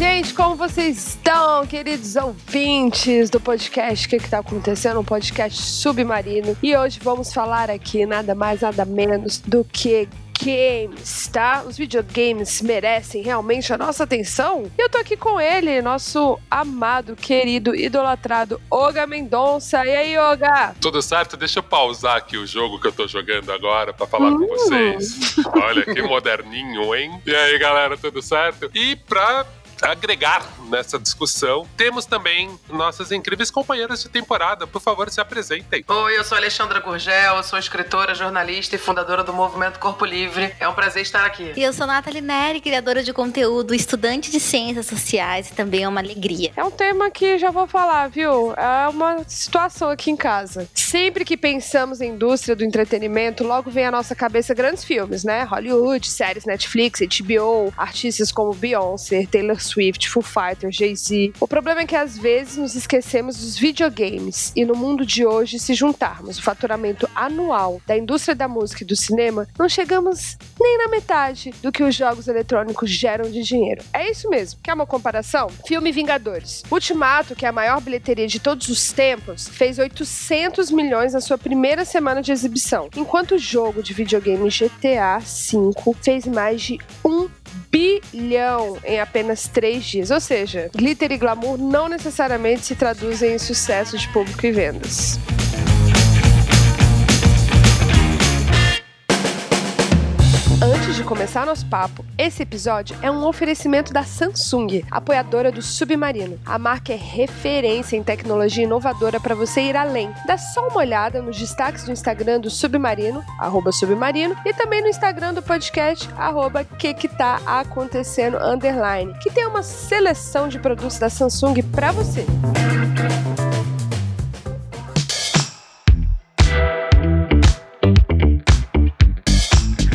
gente, como vocês estão, queridos ouvintes do podcast? O que está acontecendo? Um podcast submarino. E hoje vamos falar aqui nada mais, nada menos do que games, tá? Os videogames merecem realmente a nossa atenção? E eu tô aqui com ele, nosso amado, querido, idolatrado Oga Mendonça. E aí, Oga? Tudo certo? Deixa eu pausar aqui o jogo que eu tô jogando agora para falar com vocês. Olha que moderninho, hein? E aí, galera, tudo certo? E pra agregar nessa discussão. Temos também nossas incríveis companheiras de temporada. Por favor, se apresentem. Oi, eu sou Alexandra Gurgel, eu sou escritora, jornalista e fundadora do Movimento Corpo Livre. É um prazer estar aqui. E eu sou Nathalie Neri, criadora de conteúdo, estudante de ciências sociais e também é uma alegria. É um tema que já vou falar, viu? É uma situação aqui em casa. Sempre que pensamos em indústria do entretenimento, logo vem à nossa cabeça grandes filmes, né? Hollywood, séries Netflix, HBO, artistas como Beyoncé, Taylor Swift, Foo Fighters, Jay-Z. O problema é que às vezes nos esquecemos dos videogames e no mundo de hoje, se juntarmos o faturamento anual da indústria da música e do cinema, não chegamos nem na metade do que os jogos eletrônicos geram de dinheiro. É isso mesmo. Quer uma comparação? Filme Vingadores. Ultimato, que é a maior bilheteria de todos os tempos, fez 800 milhões na sua primeira semana de exibição, enquanto o jogo de videogame GTA V fez mais de um bilhão em apenas três dias. Ou seja, glitter e glamour não necessariamente se traduzem em sucesso de público e vendas. Antes de começar nosso papo, esse episódio é um oferecimento da Samsung, apoiadora do Submarino. A marca é referência em tecnologia inovadora para você ir além. Dá só uma olhada nos destaques do Instagram do Submarino, arroba Submarino, e também no Instagram do podcast, arroba que que tá acontecendo, underline, que tem uma seleção de produtos da Samsung para você.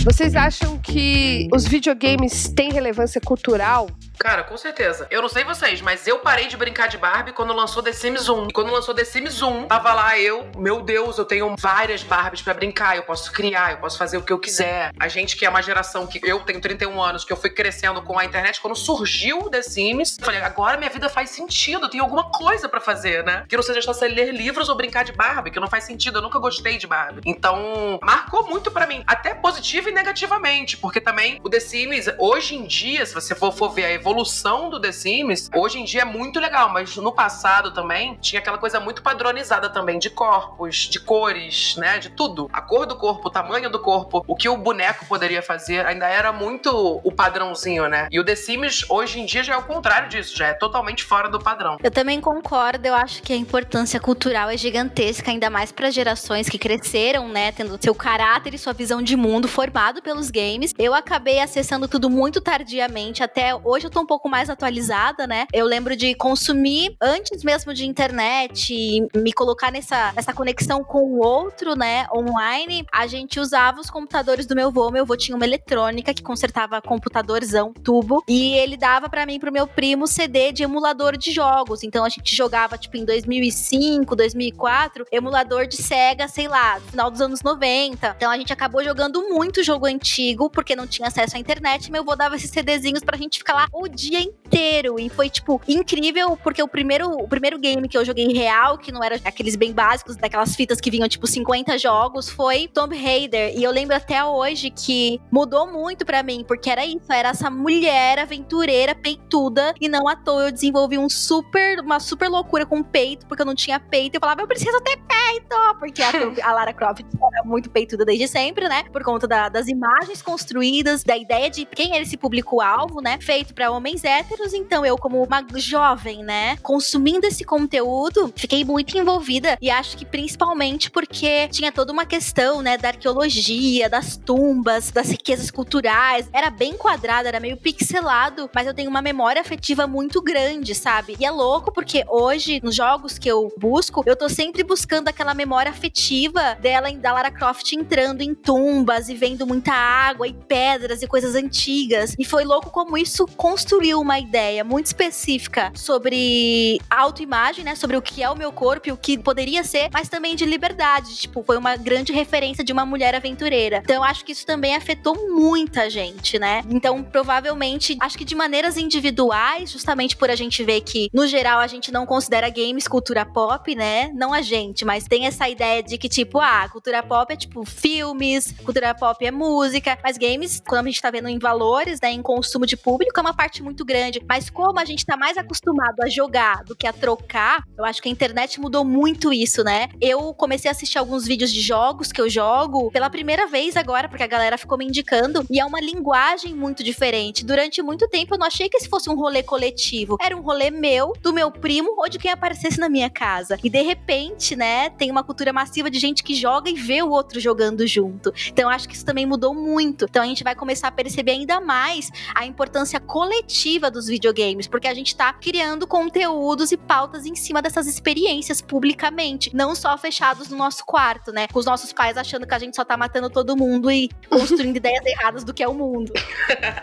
Vocês acham que os videogames têm relevância cultural? Cara, com certeza. Eu não sei vocês, mas eu parei de brincar de Barbie quando lançou The Sims 1. E quando lançou The Sims 1, tava lá eu, meu Deus, eu tenho várias Barbies para brincar, eu posso criar, eu posso fazer o que eu quiser. A gente que é uma geração que eu tenho 31 anos, que eu fui crescendo com a internet, quando surgiu The Sims, eu falei, agora minha vida faz sentido, tem alguma coisa para fazer, né? Que não seja só ler livros ou brincar de Barbie, que não faz sentido, eu nunca gostei de Barbie. Então, marcou muito para mim, até positivo e negativamente, porque também o The Sims, hoje em dia, se você for, for ver a evolução do The Sims, hoje em dia é muito legal, mas no passado também tinha aquela coisa muito padronizada também de corpos, de cores, né, de tudo. A cor do corpo, o tamanho do corpo, o que o boneco poderia fazer, ainda era muito o padrãozinho, né? E o The Sims hoje em dia já é o contrário disso, já é totalmente fora do padrão. Eu também concordo, eu acho que a importância cultural é gigantesca, ainda mais para gerações que cresceram, né, tendo seu caráter e sua visão de mundo formado pelos games. Eu acabei acessando tudo muito tardiamente, até hoje eu tô um pouco mais atualizada, né? Eu lembro de consumir antes mesmo de internet e me colocar nessa, nessa conexão com o outro, né, online. A gente usava os computadores do meu avô. Meu avô tinha uma eletrônica que consertava computadorzão, tubo, e ele dava para mim pro meu primo CD de emulador de jogos. Então a gente jogava tipo em 2005, 2004, emulador de Sega, sei lá, final dos anos 90. Então a gente acabou jogando muito jogo antigo porque não tinha acesso à internet. Meu avô dava esses CDzinhos pra gente ficar lá o dia inteiro. E foi, tipo, incrível, porque o primeiro, o primeiro game que eu joguei real, que não era aqueles bem básicos, daquelas fitas que vinham, tipo, 50 jogos, foi Tomb Raider. E eu lembro até hoje que mudou muito para mim, porque era isso, era essa mulher aventureira, peituda, e não à toa eu desenvolvi um super, uma super loucura com peito, porque eu não tinha peito. Eu falava, eu preciso ter peito! Porque a, a Lara Croft era muito peituda desde sempre, né? Por conta da, das imagens construídas, da ideia de quem era esse público-alvo, né? Feito para homens héteros, então eu, como uma jovem, né, consumindo esse conteúdo, fiquei muito envolvida e acho que principalmente porque tinha toda uma questão, né, da arqueologia, das tumbas, das riquezas culturais. Era bem quadrado, era meio pixelado, mas eu tenho uma memória afetiva muito grande, sabe? E é louco porque hoje, nos jogos que eu busco, eu tô sempre buscando aquela memória afetiva dela, da Lara Croft entrando em tumbas e vendo muita água e pedras e coisas antigas. E foi louco como isso construiu construiu uma ideia muito específica sobre autoimagem, né? Sobre o que é o meu corpo e o que poderia ser, mas também de liberdade. Tipo, foi uma grande referência de uma mulher aventureira. Então, acho que isso também afetou muita gente, né? Então, provavelmente, acho que de maneiras individuais, justamente por a gente ver que, no geral, a gente não considera games cultura pop, né? Não a gente, mas tem essa ideia de que, tipo, ah, cultura pop é tipo filmes, cultura pop é música, mas games, quando a gente tá vendo em valores, né, em consumo de público, é uma parte muito grande. Mas como a gente tá mais acostumado a jogar do que a trocar, eu acho que a internet mudou muito isso, né? Eu comecei a assistir alguns vídeos de jogos que eu jogo pela primeira vez agora, porque a galera ficou me indicando, e é uma linguagem muito diferente. Durante muito tempo eu não achei que esse fosse um rolê coletivo. Era um rolê meu, do meu primo ou de quem aparecesse na minha casa. E de repente, né, tem uma cultura massiva de gente que joga e vê o outro jogando junto. Então eu acho que isso também mudou muito. Então a gente vai começar a perceber ainda mais a importância coletiva dos videogames, porque a gente tá criando conteúdos e pautas em cima dessas experiências publicamente, não só fechados no nosso quarto, né? Com os nossos pais achando que a gente só tá matando todo mundo e construindo ideias erradas do que é o mundo.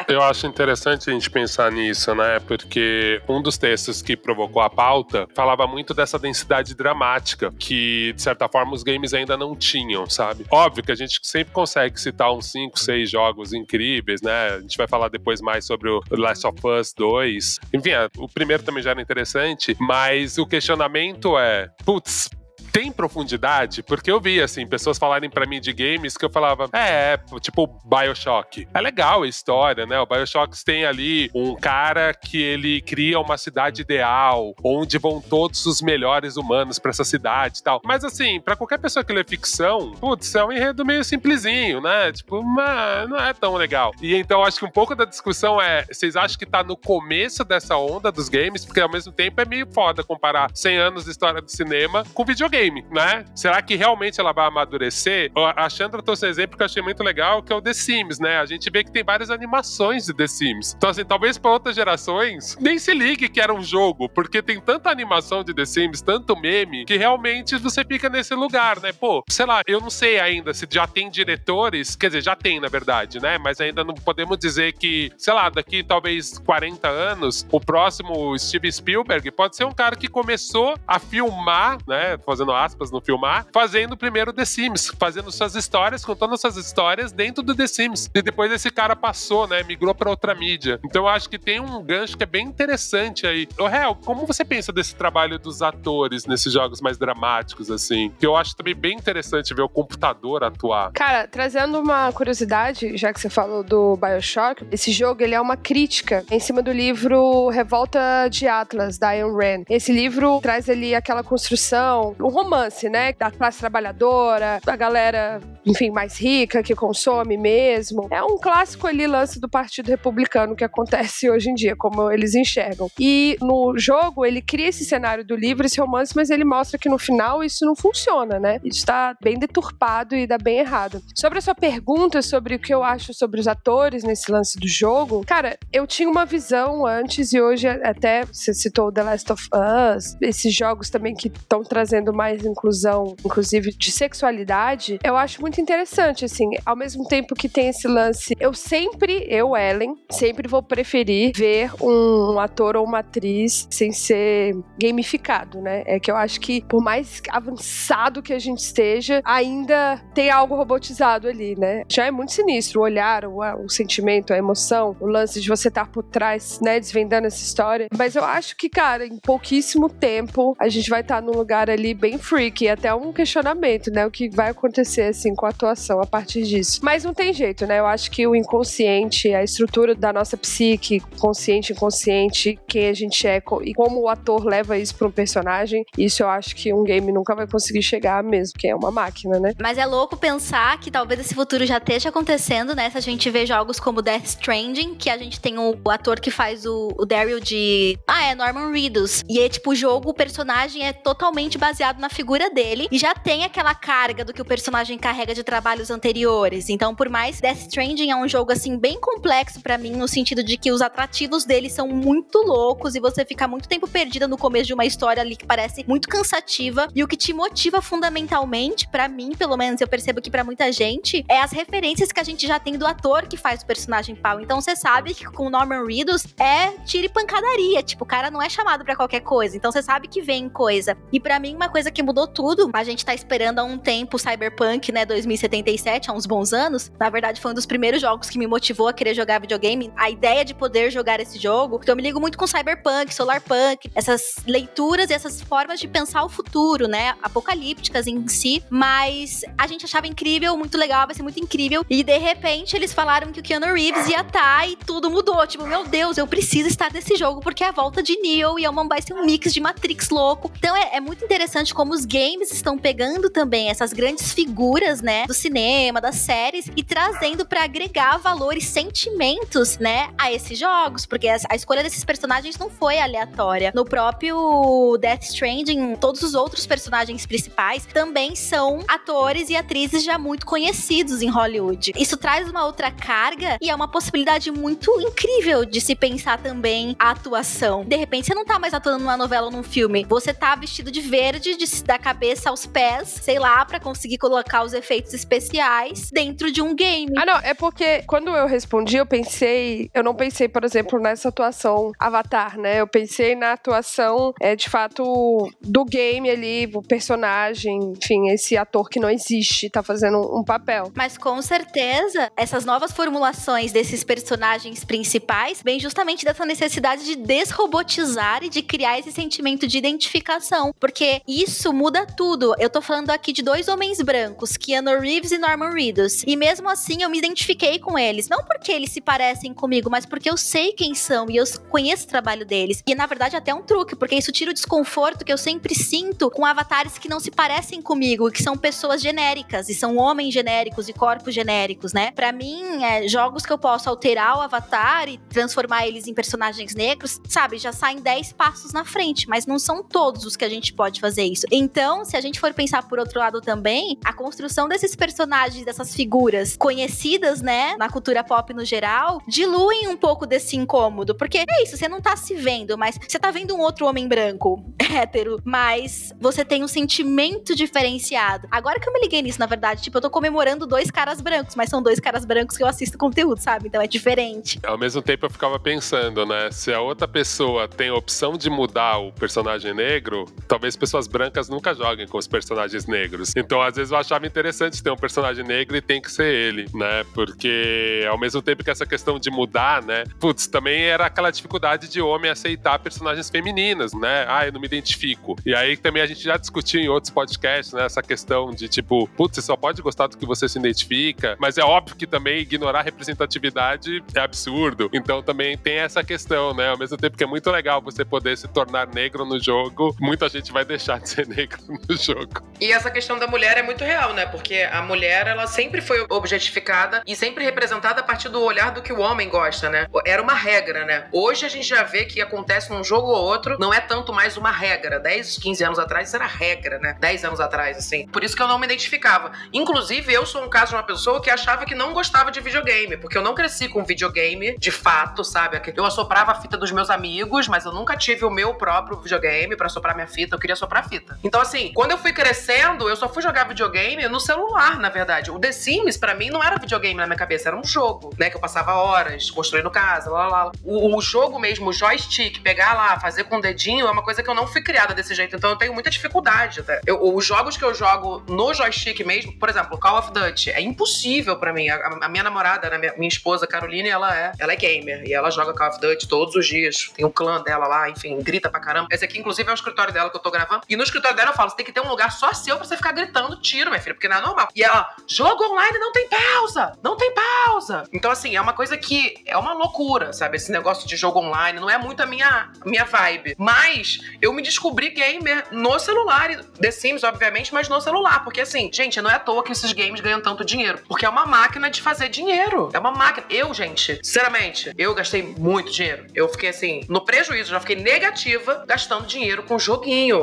Eu acho interessante a gente pensar nisso, né? Porque um dos textos que provocou a pauta falava muito dessa densidade dramática que, de certa forma, os games ainda não tinham, sabe? Óbvio que a gente sempre consegue citar uns 5, 6 jogos incríveis, né? A gente vai falar depois mais sobre o Last of Us 2. Enfim, é, o primeiro também já era interessante, mas o questionamento é: putz, tem profundidade, porque eu vi, assim, pessoas falarem para mim de games que eu falava, é, tipo Bioshock. É legal a história, né? O Bioshock tem ali um cara que ele cria uma cidade ideal, onde vão todos os melhores humanos para essa cidade e tal. Mas, assim, para qualquer pessoa que lê ficção, putz, é um enredo meio simplesinho, né? Tipo, uma, não é tão legal. E então acho que um pouco da discussão é: vocês acham que tá no começo dessa onda dos games? Porque ao mesmo tempo é meio foda comparar 100 anos de história do cinema com videogame videogame, né? Será que realmente ela vai amadurecer? A Chandra trouxe um exemplo que eu achei muito legal, que é o The Sims, né? A gente vê que tem várias animações de The Sims. Então, assim, talvez para outras gerações nem se ligue que era um jogo, porque tem tanta animação de The Sims, tanto meme, que realmente você fica nesse lugar, né? Pô, sei lá, eu não sei ainda se já tem diretores, quer dizer, já tem, na verdade, né? Mas ainda não podemos dizer que, sei lá, daqui talvez 40 anos, o próximo Steven Spielberg pode ser um cara que começou a filmar, né? Fazendo aspas, no filmar, fazendo primeiro The Sims, fazendo suas histórias, contando suas histórias dentro do The Sims. E depois esse cara passou, né? Migrou para outra mídia. Então eu acho que tem um gancho que é bem interessante aí. Ô, Real, como você pensa desse trabalho dos atores nesses jogos mais dramáticos, assim? Que eu acho também bem interessante ver o computador atuar. Cara, trazendo uma curiosidade, já que você falou do Bioshock, esse jogo ele é uma crítica em cima do livro Revolta de Atlas, da Ayn Rand. Esse livro traz ali aquela construção, um romance, né? Da classe trabalhadora, da galera, enfim, mais rica, que consome mesmo. É um clássico ali, lance do Partido Republicano que acontece hoje em dia, como eles enxergam. E no jogo, ele cria esse cenário do livro, esse romance, mas ele mostra que no final isso não funciona, né? Isso está bem deturpado e dá bem errado. Sobre a sua pergunta sobre o que eu acho sobre os atores nesse lance do jogo, cara, eu tinha uma visão antes e hoje até você citou The Last of Us, esses jogos também que estão trazendo mais mais inclusão, inclusive de sexualidade, eu acho muito interessante, assim. Ao mesmo tempo que tem esse lance, eu sempre, eu, Ellen, sempre vou preferir ver um, ator ou uma atriz sem ser gamificado, né? É que eu acho que, por mais avançado que a gente esteja, ainda tem algo robotizado ali, né? Já é muito sinistro o olhar, o, o sentimento, a emoção, o lance de você estar por trás, né, desvendando essa história. Mas eu acho que, cara, em pouquíssimo tempo a gente vai estar num lugar ali bem freak, até um questionamento, né? O que vai acontecer, assim, com a atuação a partir disso. Mas não tem jeito, né? Eu acho que o inconsciente, a estrutura da nossa psique, consciente, inconsciente, quem a gente é e como o ator leva isso para um personagem, isso eu acho que um game nunca vai conseguir chegar mesmo, que é uma máquina, né? Mas é louco pensar que talvez esse futuro já esteja acontecendo, né? Se a gente vê jogos como Death Stranding, que a gente tem o, o ator que faz o, o Daryl de. Ah, é Norman Reedus. E é tipo, o jogo, o personagem é totalmente baseado na figura dele e já tem aquela carga do que o personagem carrega de trabalhos anteriores. Então, por mais Death Stranding é um jogo assim bem complexo para mim no sentido de que os atrativos dele são muito loucos e você fica muito tempo perdida no começo de uma história ali que parece muito cansativa e o que te motiva fundamentalmente, para mim, pelo menos eu percebo que para muita gente, é as referências que a gente já tem do ator que faz o personagem pau. Então você sabe que com Norman Reedus é tiro e pancadaria, tipo, o cara não é chamado para qualquer coisa. Então você sabe que vem coisa. E para mim uma coisa que mudou tudo, a gente tá esperando há um tempo Cyberpunk, né, 2077, há uns bons anos. Na verdade foi um dos primeiros jogos que me motivou a querer jogar videogame. A ideia de poder jogar esse jogo, porque eu me ligo muito com Cyberpunk, Solarpunk, essas leituras e essas formas de pensar o futuro, né, apocalípticas em si, mas a gente achava incrível, muito legal, vai ser muito incrível. E de repente eles falaram que o Keanu Reeves ia estar tá, e tudo mudou. Tipo, meu Deus, eu preciso estar nesse jogo porque é a volta de Neo e é uma, vai ser um mix de Matrix louco. Então é, é muito interessante como os games estão pegando também essas grandes figuras, né, do cinema, das séries e trazendo para agregar valores, sentimentos, né, a esses jogos, porque a, a escolha desses personagens não foi aleatória. No próprio Death Stranding, todos os outros personagens principais também são atores e atrizes já muito conhecidos em Hollywood. Isso traz uma outra carga e é uma possibilidade muito incrível de se pensar também a atuação. De repente, você não tá mais atuando numa novela ou num filme, você tá vestido de verde, de, da cabeça aos pés, sei lá, para conseguir colocar os efeitos especiais dentro de um game. Ah, não, é porque quando eu respondi, eu pensei, eu não pensei, por exemplo, nessa atuação Avatar, né? Eu pensei na atuação, é, de fato, do game ali, o personagem, enfim, esse ator que não existe, tá fazendo um papel. Mas com certeza, essas novas formulações desses personagens principais vêm justamente dessa necessidade de desrobotizar e de criar esse sentimento de identificação. Porque isso muda tudo. Eu tô falando aqui de dois homens brancos, Keanu Reeves e Norman Reedus. E mesmo assim eu me identifiquei com eles. Não porque eles se parecem comigo, mas porque eu sei quem são e eu conheço o trabalho deles. E na verdade até um truque, porque isso tira o desconforto que eu sempre sinto com avatares que não se parecem comigo, que são pessoas genéricas e são homens genéricos e corpos genéricos, né? Para mim, é, jogos que eu posso alterar o avatar e transformar eles em personagens negros, sabe, já saem 10 passos na frente, mas não são todos os que a gente pode fazer isso. Então, se a gente for pensar por outro lado também, a construção desses personagens, dessas figuras conhecidas, né, na cultura pop no geral, diluem um pouco desse incômodo, porque é isso, você não tá se vendo, mas você tá vendo um outro homem branco, hétero, mas você tem um sentimento diferenciado. Agora que eu me liguei nisso, na verdade, tipo, eu tô comemorando dois caras brancos, mas são dois caras brancos que eu assisto conteúdo, sabe? Então é diferente. Ao mesmo tempo eu ficava pensando, né, se a outra pessoa tem a opção de mudar o personagem negro, talvez pessoas brancas nunca joguem com os personagens negros. Então, às vezes eu achava interessante ter um personagem negro e tem que ser ele, né? Porque ao mesmo tempo que essa questão de mudar, né? Putz, também era aquela dificuldade de homem aceitar personagens femininas, né? Ah, eu não me identifico. E aí também a gente já discutiu em outros podcasts, né? Essa questão de tipo, putz, você só pode gostar do que você se identifica, mas é óbvio que também ignorar representatividade é absurdo. Então também tem essa questão, né? Ao mesmo tempo que é muito legal você poder se tornar negro no jogo, muita gente vai deixar de ser negro no jogo. E essa questão da mulher é muito real, né? Porque a mulher, ela sempre foi objetificada e sempre representada a partir do olhar do que o homem gosta, né? Era uma regra, né? Hoje a gente já vê que acontece num jogo ou outro, não é tanto mais uma regra. 10, 15 anos atrás isso era regra, né? 10 anos atrás, assim. Por isso que eu não me identificava. Inclusive, eu sou um caso de uma pessoa que achava que não gostava de videogame, porque eu não cresci com videogame de fato, sabe? Eu assoprava a fita dos meus amigos, mas eu nunca tive o meu próprio videogame para soprar minha fita, eu queria soprar fita. Então, assim, quando eu fui crescendo, eu só fui jogar videogame no celular, na verdade. O The Sims, para mim, não era videogame na minha cabeça, era um jogo, né? Que eu passava horas construindo casa, lá, lá, lá. O, o jogo mesmo, o joystick, pegar lá, fazer com o dedinho, é uma coisa que eu não fui criada desse jeito. Então eu tenho muita dificuldade. Eu, os jogos que eu jogo no joystick mesmo, por exemplo, Call of Duty, é impossível para mim. A, a, minha namorada, né, minha, minha, esposa, Caroline, ela é, ela é gamer. E ela joga Call of Duty todos os dias. Tem um clã dela lá, enfim, grita pra caramba. Esse aqui, inclusive, é o escritório dela que eu tô gravando. E no escritório dela eu falo: você tem que ter um lugar só seu pra você ficar gritando tiro, minha filha, porque não é normal. E ela, jogo online não tem pausa! Não tem pausa! Então, assim, é uma coisa que é uma loucura, sabe? Esse negócio de jogo online não é muito a minha, minha vibe. Mas eu me descobri gamer no celular. The Sims, obviamente, mas no celular. Porque, assim, gente, não é à toa que esses games ganham tanto dinheiro. Porque é uma máquina de fazer dinheiro. É uma máquina. Eu, gente, sinceramente, eu gastei muito dinheiro. Eu fiquei, assim, no prejuízo, já fiquei negativa gastando dinheiro com joguinho.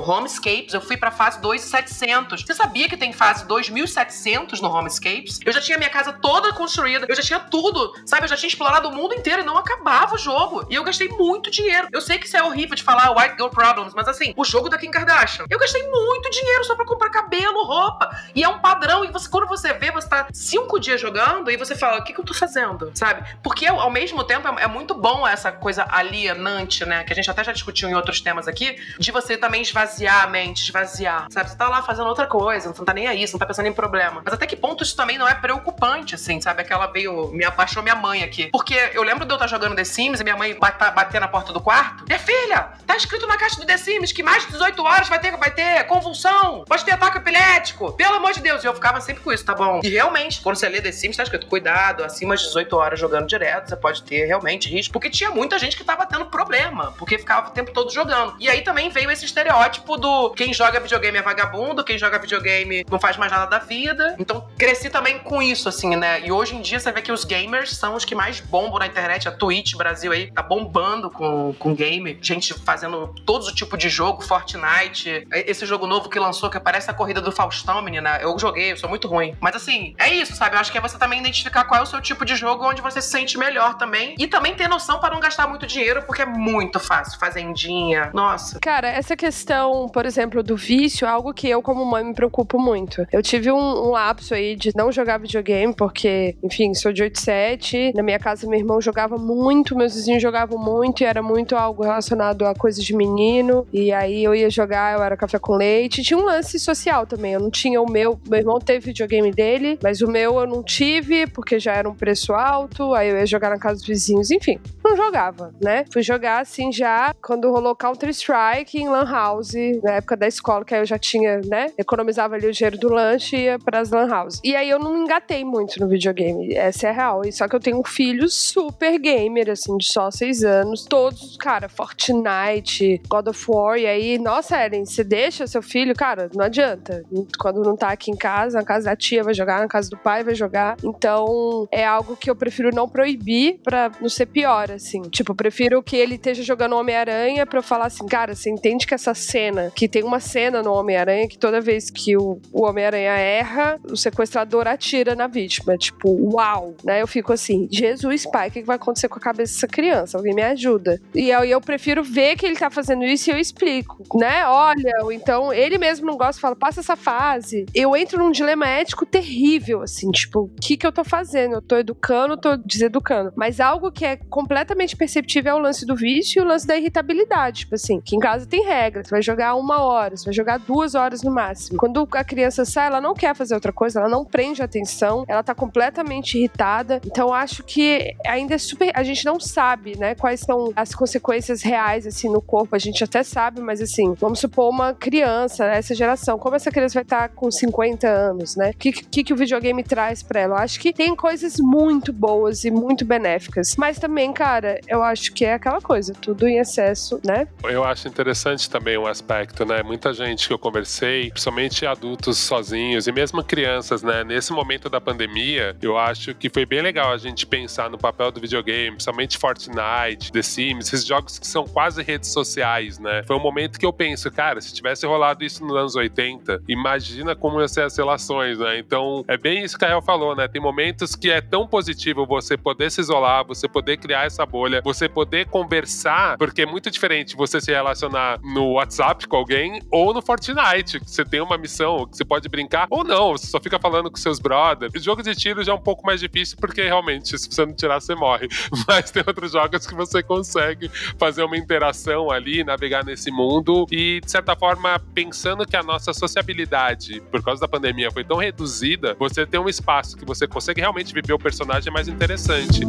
Homescapes, eu fui pra fase 2,700. Você sabia que tem fase 2.700 1.700 no Homescapes. Eu já tinha minha casa toda construída, eu já tinha tudo, sabe? Eu já tinha explorado o mundo inteiro e não acabava o jogo. E eu gastei muito dinheiro. Eu sei que isso é horrível de falar White Girl Problems, mas assim, o jogo da Kim Kardashian. Eu gastei muito dinheiro só pra comprar cabelo, roupa. E é um padrão. E você, quando você vê, você tá cinco dias jogando e você fala, o que, que eu tô fazendo? Sabe? Porque ao mesmo tempo é, é muito bom essa coisa alienante, né? Que a gente até já discutiu em outros temas aqui, de você também esvaziar a mente, esvaziar. Sabe? Você tá lá fazendo outra coisa, não tá nem aí, você não tá pensando em problema. Mas até que ponto isso também não é preocupante, assim, sabe? Aquela veio, me abaixou minha mãe aqui. Porque eu lembro de eu estar jogando The Sims e minha mãe bater na porta do quarto. Minha filha, tá escrito na caixa do The Sims que mais de 18 horas vai ter, vai ter convulsão, pode ter ataque epilético. Pelo amor de Deus. E eu ficava sempre com isso, tá bom? E realmente, quando você lê The Sims, tá escrito cuidado, acima de 18 horas jogando direto, você pode ter realmente risco. Porque tinha muita gente que tava tendo problema, porque ficava o tempo todo jogando. E aí também veio esse estereótipo do quem joga videogame é vagabundo, quem joga videogame não faz mais nada da vida. Então cresci também com isso, assim, né? E hoje em dia você vê que os gamers são os que mais bombam na internet. A Twitch Brasil aí tá bombando com, com game. Gente fazendo todos o tipo de jogo, Fortnite. Esse jogo novo que lançou, que parece a corrida do Faustão, menina. Eu joguei, eu sou muito ruim. Mas assim, é isso, sabe? Eu acho que é você também identificar qual é o seu tipo de jogo onde você se sente melhor também. E também ter noção para não gastar muito dinheiro, porque é muito fácil. Fazendinha. Nossa. Cara, essa questão, por exemplo, do vício é algo que eu, como mãe, me preocupo muito. Eu tive um, um lapso aí de não jogar videogame, porque, enfim, sou de 87. Na minha casa, meu irmão jogava muito, meus vizinhos jogavam muito, e era muito algo relacionado a coisas de menino. E aí eu ia jogar, eu era café com leite. Tinha um lance social também. Eu não tinha o meu. Meu irmão teve videogame dele, mas o meu eu não tive, porque já era um preço alto. Aí eu ia jogar na casa dos vizinhos, enfim. Não jogava, né? Fui jogar assim já quando rolou Counter-Strike em Lan House, na época da escola, que aí eu já tinha, né? Economizava ali o dinheiro do lanche e ia pras Lan House. E aí eu não engatei muito no videogame. Essa é a real. E só que eu tenho um filho super gamer, assim, de só seis anos. Todos, cara, Fortnite, God of War. E aí, nossa, Ellen, você deixa seu filho, cara, não adianta. Quando não tá aqui em casa, na casa da tia vai jogar, na casa do pai vai jogar. Então, é algo que eu prefiro não proibir pra não ser pior, assim. Tipo, eu prefiro que ele esteja jogando Homem-Aranha pra eu falar assim, cara, você entende que essa cena, que tem uma cena no Homem-Aranha que toda vez que o, o Homem-Aranha erra, o sequestrador atira na vítima. Tipo, uau! Né? Eu fico assim, Jesus, pai, o que vai acontecer com a cabeça dessa criança? Alguém me ajuda. E aí eu prefiro ver que ele tá fazendo isso e eu explico, né? Olha, então ele mesmo não gosta, fala, passa essa fase. Eu entro num dilema ético terrível, assim, tipo, o que que eu tô fazendo? Eu tô educando, tô deseducando. Mas algo que é completamente perceptível é o lance do vício e o lance da irritabilidade. Tipo assim, que em casa tem regra. Você vai jogar uma hora, você vai jogar duas horas no máximo. Quando a criança sai, ela não quer fazer outra coisa, ela não prende atenção, ela tá completamente irritada. Então acho que ainda é super. A gente não sabe, né, quais são as consequências reais, assim, no corpo. A gente até sabe, mas assim, vamos supor uma criança, né, essa geração, como essa criança vai estar tá com 50 anos, né? O que, que, que o videogame traz pra ela? Acho que tem coisas muito boas e muito benéficas. Mas também, cara, eu acho que é aquela coisa, tudo em excesso, né? Eu acho interessante também um aspecto, né? Muita gente que eu conversei, principalmente adultos sozinhos e mesmo crianças, né? Nesse momento da pandemia, eu acho que foi bem legal a gente pensar no papel do videogame, principalmente Fortnite, The Sims, esses jogos que são quase redes sociais, né? Foi um momento que eu penso, cara, se tivesse rolado isso nos anos 80, imagina como iam ser as relações, né? Então, é bem isso que a Hel falou, né? Tem momentos que é tão positivo você poder se isolar, você poder criar essa bolha, você poder conversar, porque é muito diferente você se relacionar no WhatsApp com alguém ou no Fortnite, que você tem uma missão, que você pode brincar, ou não, você só fica falando com seus brothers. O jogo de tiro já é um pouco mais difícil, porque realmente, se você não tirar, você morre. Mas tem outros jogos que você consegue fazer uma interação ali, navegar nesse mundo e, de certa forma, pensando que a nossa sociabilidade, por causa da pandemia, foi tão reduzida, você tem um espaço que você consegue realmente viver o personagem mais interessante.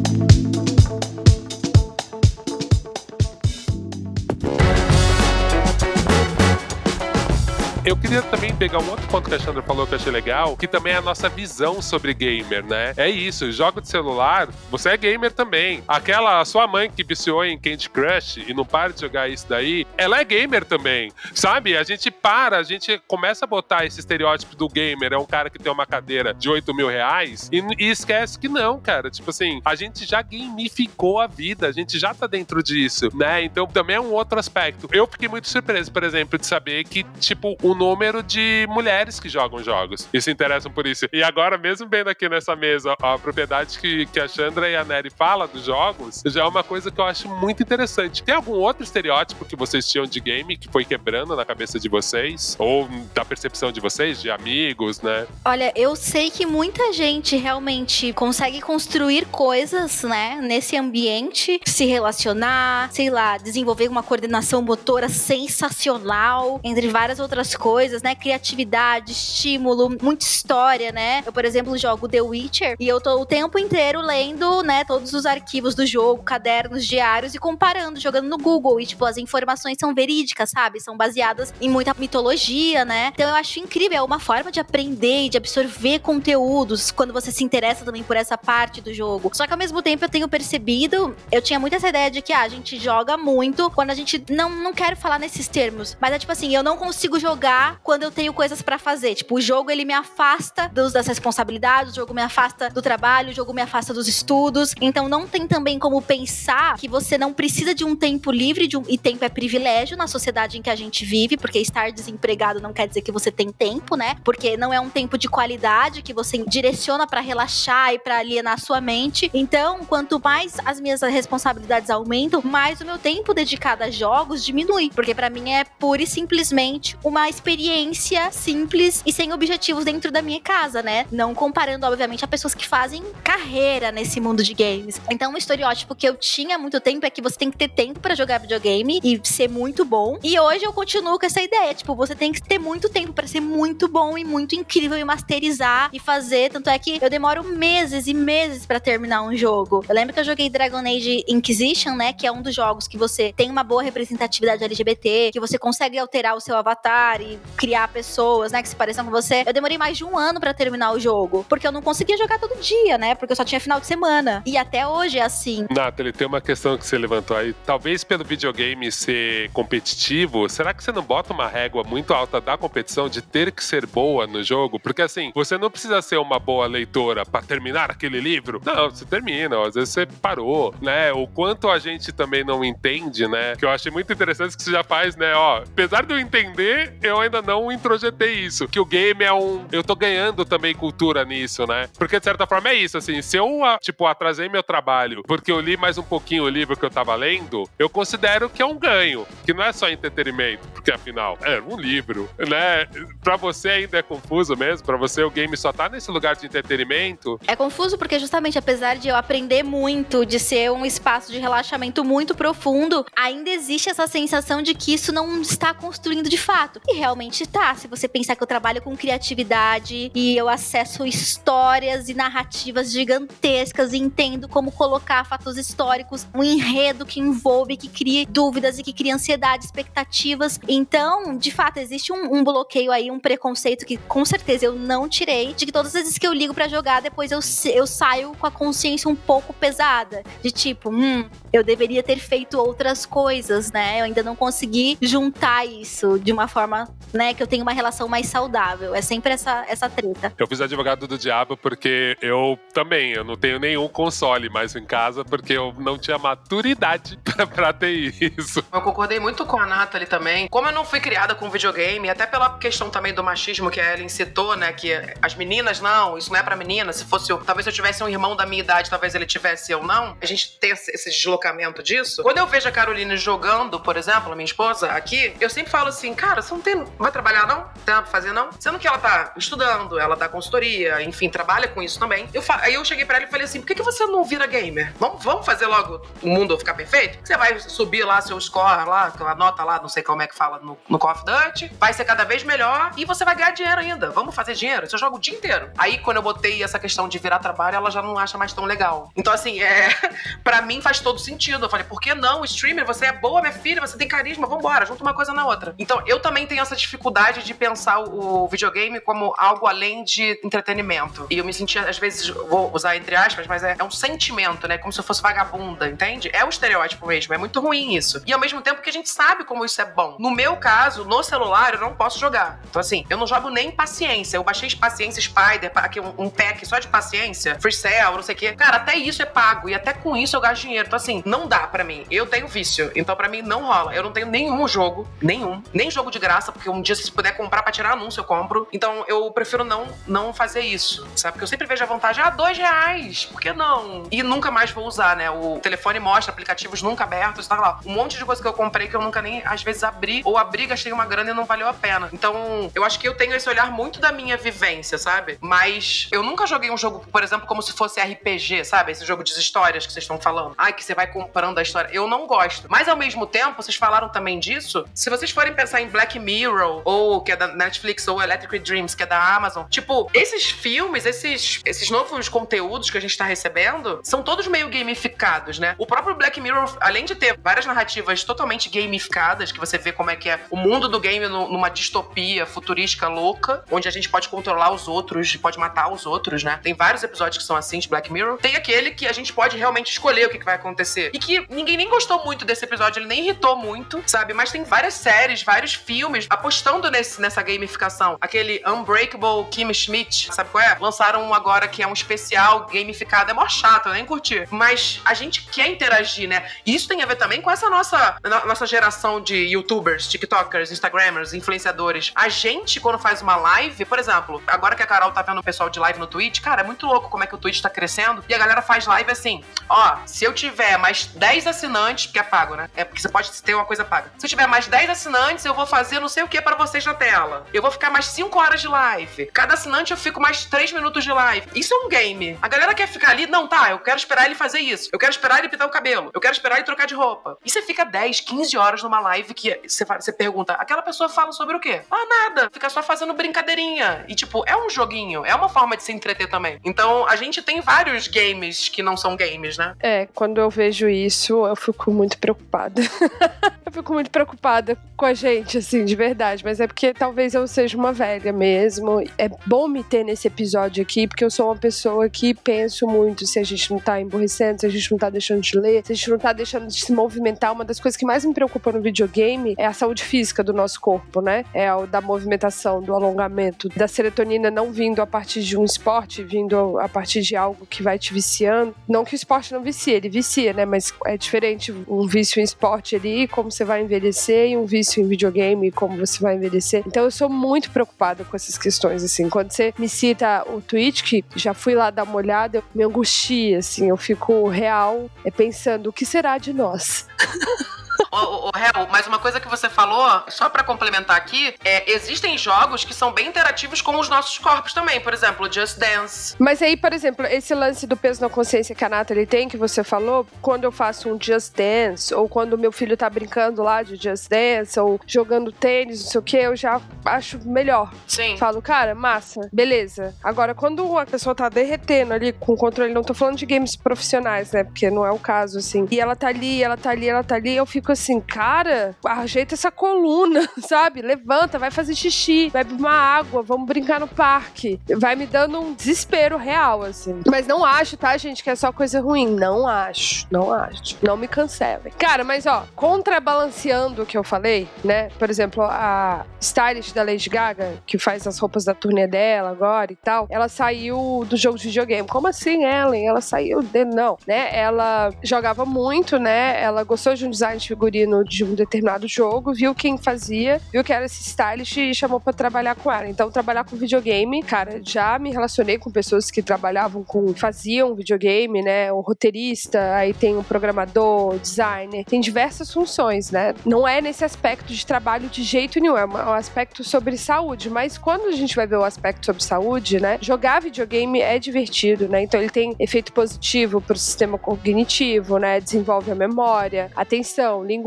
Eu queria também pegar um outro ponto que a Alexandre falou que eu achei legal, que também é a nossa visão sobre gamer, né? É isso, jogo de celular, você é gamer também. Aquela sua mãe que viciou em Candy Crush e não para de jogar isso daí, ela é gamer também, sabe? A gente para, a gente começa a botar esse estereótipo do gamer, é um cara que tem uma cadeira de 8 mil reais e, e esquece que não, cara. Tipo assim, a gente já gamificou a vida, a gente já tá dentro disso, né? Então também é um outro aspecto. Eu fiquei muito surpreso, por exemplo, de saber que, tipo, o número de mulheres que jogam jogos e se interessam por isso. E agora, mesmo vendo aqui nessa mesa a propriedade que, que a Chandra e a Nery fala dos jogos, já é uma coisa que eu acho muito interessante. Tem algum outro estereótipo que vocês tinham de game que foi quebrando na cabeça de vocês? Ou da percepção de vocês, de amigos, né? Olha, eu sei que muita gente realmente consegue construir coisas, né, nesse ambiente, se relacionar, sei lá, desenvolver uma coordenação motora sensacional, entre várias outras coisas, né? Criatividade, estímulo, muita história, né? Eu, por exemplo, jogo The Witcher e eu tô o tempo inteiro lendo, né, todos os arquivos do jogo, cadernos, diários e comparando, jogando no Google. E, tipo, as informações são verídicas, sabe? São baseadas em muita mitologia, né? Então eu acho incrível, é uma forma de aprender e de absorver conteúdos quando você se interessa também por essa parte do jogo. Só que ao mesmo tempo eu tenho percebido, eu tinha muito essa ideia de que ah, a gente joga muito quando a gente não, não quero falar nesses termos, mas é tipo assim, eu não consigo jogar quando eu tenho coisas para fazer. Tipo, o jogo ele me afasta dos, das responsabilidades, o jogo me afasta do trabalho, o jogo me afasta dos estudos. Então não tem também como pensar que você não precisa de um tempo livre um, e tempo é privilégio na sociedade em que a gente vive, porque estar desempregado não quer dizer que você tem tempo, né? Porque não é um tempo de qualidade que você direciona para relaxar e para alienar sua mente. Então, quanto mais as minhas responsabilidades aumentam, mais o meu tempo dedicado a jogos diminui, porque para mim é pura e simplesmente uma experiência simples e sem objetivos dentro da minha casa, né? Não comparando, obviamente, a pessoas que fazem carreira nesse mundo de games. Então, um estereótipo que eu tinha há muito tempo é que você tem que ter tempo para jogar videogame e ser muito bom. E hoje eu continuo com essa ideia, tipo, você tem que ter muito tempo para ser muito bom e muito incrível e masterizar e fazer, tanto é que eu demoro meses e meses para terminar um jogo. Eu lembro que eu joguei Dragon Age Inquisition, né, que é um dos jogos que você tem uma boa representatividade LGBT, que você consegue alterar o seu avatar e criar pessoas, né, que se pareçam com você. Eu demorei mais de um ano para terminar o jogo, porque eu não conseguia jogar todo dia, né, porque eu só tinha final de semana. E até hoje é assim. Nathalie, tem uma questão que você levantou aí. Talvez pelo videogame ser competitivo, será que você não bota uma régua muito alta da competição de ter que ser boa no jogo? Porque assim, você não precisa ser uma boa leitora para terminar aquele livro. Não, você termina, às vezes você parou, né? O quanto a gente também não entende, né? Que eu achei muito interessante que você já faz, né? Ó, apesar de eu entender, eu ainda não introjetei isso. Que o game é um. Eu tô ganhando também cultura nisso, né? Porque de certa forma é isso, assim. Se eu, tipo, atrasei meu trabalho porque eu li mais um pouquinho o livro que eu tava lendo, eu considero que é um ganho. Que não é só entretenimento, porque afinal, é um livro, né? Pra você ainda é confuso mesmo? Pra você o game só tá nesse lugar de entretenimento? É confuso porque justamente apesar de eu aprender muito, de ser um espaço de relaxamento muito profundo, ainda existe essa sensação de que isso não está construindo de fato. E realmente tá. Se você pensar que eu trabalho com criatividade e eu acesso histórias e narrativas gigantescas e entendo como colocar fatos históricos, um enredo que envolve, que cria dúvidas e que cria ansiedade, expectativas. Então, de fato, existe um, um bloqueio aí, um preconceito que com certeza eu não tirei, de que todas as vezes que eu ligo para jogar, depois eu, eu saio com a consciência um pouco pesada. De tipo, hum, eu deveria ter feito outras coisas, né? Eu ainda não consegui juntar isso de uma forma, né, que eu tenha uma relação mais saudável. É sempre essa, essa treta. Eu fiz advogado do diabo porque eu também, eu não tenho nenhum console mais em casa porque eu não tinha maturidade pra, pra ter isso. Eu concordei muito com a Nathalie também. Como eu não fui criada com videogame, até pela questão também do machismo que a Ellen citou, né, que as meninas, não, isso não é pra menina. Se fosse, eu, talvez eu tivesse um irmão da minha idade, talvez ele tivesse eu não. A gente tem esse deslocamento disso. Quando eu vejo a Caroline jogando, por exemplo, a minha esposa, aqui, eu sempre falo assim, cara, você não tem, vai trabalhar não? Tem nada pra fazer não? Sendo que ela tá estudando, ela dá consultoria, enfim, trabalha com isso também. Eu aí eu cheguei pra ela e falei assim, por que, que você não vira gamer? Vamos, vamos fazer logo o mundo ficar perfeito? Você vai subir lá seu score lá, aquela nota lá, não sei como é que fala no, no Call of Duty, vai ser cada vez melhor e você vai ganhar dinheiro ainda. Vamos fazer dinheiro? Você joga o dia inteiro. Aí, quando eu botei essa questão de virar trabalho, ela já não acha mais tão legal. Então, assim, é. pra mim faz todo sentido. Eu falei, por que não? Streamer, você é boa, minha filha, você tem carisma, vambora, junta uma coisa na outra. Então, eu também tenho essa dificuldade de pensar o videogame como algo além de entretenimento. E eu me sentia, às vezes, vou usar entre aspas, mas é, é um sentimento, né? Como se eu fosse vagabunda, entende? É o estereótipo mesmo, é muito ruim isso. E ao mesmo tempo que a gente sabe como isso é bom. No meu caso, no celular, eu não posso jogar. Então, assim, eu não jogo nem paciência. Eu baixei paciência Spider, aqui um, um pack só de paciência, free cell, não sei o quê. Cara, até isso é pago. E até com isso eu gasto dinheiro. Então, assim, não dá pra mim. Eu tenho vício, então pra mim não rola. Eu não tenho nenhum jogo, nenhum, nem jogo de graça, porque um dia se puder comprar pra tirar anúncio, eu compro. Então eu prefiro não, não fazer isso, sabe? Porque eu sempre vejo a vantagem, ah, dois reais, por que não? E nunca mais vou usar, né? O telefone mostra aplicativos nunca abertos, tá lá. Um monte de coisa que eu comprei que eu nunca nem, às vezes, abri, ou abri, gastei uma grana e não valeu a pena. Então, eu acho que eu tenho esse olhar muito da minha vivência, sabe? Mas eu nunca joguei um jogo, por exemplo, como se fosse RPG, sabe? Esse jogo de histórias que vocês estão falando. Ai, que você vai comprando a história. Eu não gosto. Mas ao mesmo tempo, vocês falaram também disso. Se vocês forem pensar em Black Mirror, ou que é da Netflix, ou Electric Dreams, que é da Amazon, tipo, esses filmes, esses, esses novos conteúdos que a gente tá recebendo, são todos meio gamificados, né? O próprio Black Mirror, além de ter várias narrativas totalmente gamificadas, que você vê como é que é o mundo do game numa distopia futurística louca, onde a gente pode controlar os outros, pode matar os outros, né? Tem vários episódios que são assim de Black Mirror. Tem aquele que a gente pode realmente escolher o que, que vai acontecer. E que ninguém nem gostou muito desse episódio, ele nem irritou muito, sabe? Mas tem várias séries, vários filmes apostando nesse, nessa gamificação. Aquele Unbreakable Kim Schmidt, sabe qual é? Lançaram um agora que é um especial gamificado. É mó chato, eu nem curti. Mas a gente quer interagir, né? E isso tem a ver também com essa nossa, nossa geração de youtubers, tiktokers, instagramers, influenciadores. A gente, quando faz uma live, por exemplo, agora que a Carol tá vendo o pessoal de live no Twitch, cara, é muito louco como é que o Twitch tá crescendo. E a galera faz live assim: ó, se eu tiver mais 10 assinantes, porque é pago, né? É porque você pode ter uma coisa paga. Se eu tiver mais 10 assinantes, eu vou fazer não sei o que para vocês na tela. Eu vou ficar mais 5 horas de live. Cada assinante eu fico mais 3 minutos de live. Isso é um game. A galera quer ficar ali, não, tá, eu quero esperar ele fazer isso. Eu quero esperar ele pintar o cabelo. Eu quero esperar ele trocar de roupa. E você fica 10, 15 horas numa live que você, você pergunta, aquela pessoa fala sobre o quê? Ah, nada. Fica só fazendo brincadeirinha. E tipo, é um joguinho, é uma forma de se entreter também. Então, a gente tem vários games que não são games, né? É, quando eu vejo isso, eu fico muito preocupada. eu fico muito preocupada com a gente, assim, de verdade. Mas é porque talvez eu seja uma velha mesmo. É bom me ter nesse episódio aqui, porque eu sou uma pessoa que penso muito se a gente não tá emborrecendo, se a gente não tá deixando de ler, se a gente não tá deixando de se movimentar. Uma das coisas que mais me preocupa no videogame é a saúde física do nosso corpo, né? É o da movimentação, do alongamento, da serotonina não vindo a partir de um esporte, vindo a partir de algo que vai te viciando. Não que o esporte não vicie, ele vicia, né? Mas é diferente um vício em esporte ali, como você vai envelhecer, e um vício em videogame, como você vai envelhecer. Então eu sou muito preocupada com essas questões, assim. Quando você me cita o Twitch, que já fui lá dar uma olhada, eu me angustia, assim. Eu fico real é, pensando, o que será de nós? Ô, ô, Hel, mas uma coisa que você falou, só para complementar aqui, é, existem jogos que são bem interativos com os nossos corpos também. Por exemplo, Just Dance. Mas aí, por exemplo, esse lance do peso na consciência que a Nathalie tem, que você falou, quando eu faço um Just Dance, ou quando meu filho tá brincando lá de Just Dance, ou jogando tênis, não sei o que, eu já acho melhor. Sim. Falo, cara, massa, beleza. Agora, quando a pessoa tá derretendo ali com o controle, não tô falando de games profissionais, né? Porque não é o caso, assim. E ela tá ali, ela tá ali, ela tá ali, eu fico assim, cara, ajeita essa coluna, sabe? Levanta, vai fazer xixi, bebe uma água, vamos brincar no parque. Vai me dando um desespero real, assim. Mas não acho, tá, gente, que é só coisa ruim. Não acho, não acho. Não me cancelem. Cara, mas ó, contrabalanceando o que eu falei, né? Por exemplo, a stylist da Lady Gaga, que faz as roupas da turnê dela agora e tal, ela saiu do jogo de videogame. Como assim, Ellen? Ela saiu de... Não, né? Ela jogava muito, né? Ela gostou de um design de figurino de um determinado jogo, viu quem fazia, viu que era esse stylist e chamou para trabalhar com ela. Então, trabalhar com videogame, cara, já me relacionei com pessoas que trabalhavam com, faziam videogame, né? O roteirista, aí tem o programador, designer, tem diversas funções, né? Não é nesse aspecto de trabalho de jeito nenhum, é um aspecto sobre saúde, mas quando a gente vai ver o aspecto sobre saúde, né? Jogar videogame é divertido, né? Então ele tem efeito positivo pro sistema cognitivo, né? Desenvolve a memória, atenção, linguagem,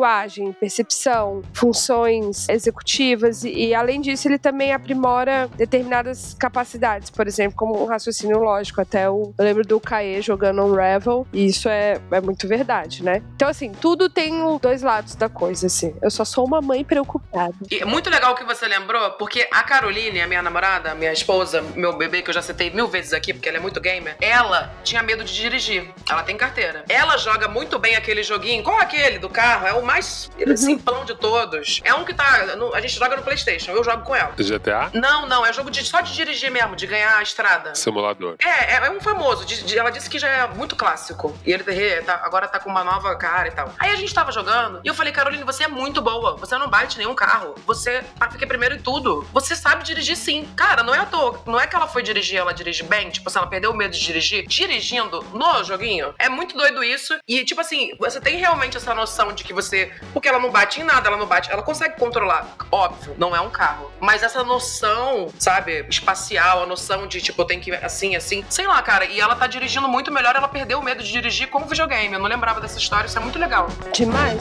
percepção, funções executivas e, além disso ele também aprimora determinadas capacidades, por exemplo, como o raciocínio lógico. Até o, eu lembro do Kae jogando Unravel e isso é, é muito verdade, né? Então assim, tudo tem os dois lados da coisa, assim. Eu só sou uma mãe preocupada. E é muito legal que você lembrou, porque a Caroline, a minha namorada, minha esposa, meu bebê, que eu já citei mil vezes aqui, porque ela é muito gamer, ela tinha medo de dirigir. Ela tem carteira. Ela joga muito bem aquele joguinho. Qual é aquele do carro? É o o mais uhum. simplão de todos. É um que tá. No, a gente joga no PlayStation, eu jogo com ela. GTA? Não, não, é jogo de, só de dirigir mesmo, de ganhar a estrada. Simulador. É, é, é um famoso. De, de, ela disse que já é muito clássico. E ele tá, agora tá com uma nova cara e tal. Aí a gente tava jogando e eu falei, Caroline, você é muito boa. Você não bate nenhum carro. Você fica primeiro em tudo. Você sabe dirigir sim. Cara, não é à toa. Não é que ela foi dirigir, ela dirige bem. Tipo, se ela perdeu o medo de dirigir, dirigindo no joguinho. É muito doido isso. E, tipo assim, você tem realmente essa noção de que você. Porque ela não bate em nada, ela não bate. Ela consegue controlar. Óbvio, não é um carro. Mas essa noção, sabe, espacial, a noção de, tipo, eu tenho que assim, assim. Sei lá, cara. E ela tá dirigindo muito melhor. Ela perdeu o medo de dirigir com o videogame. Eu não lembrava dessa história. Isso é muito legal. Demais.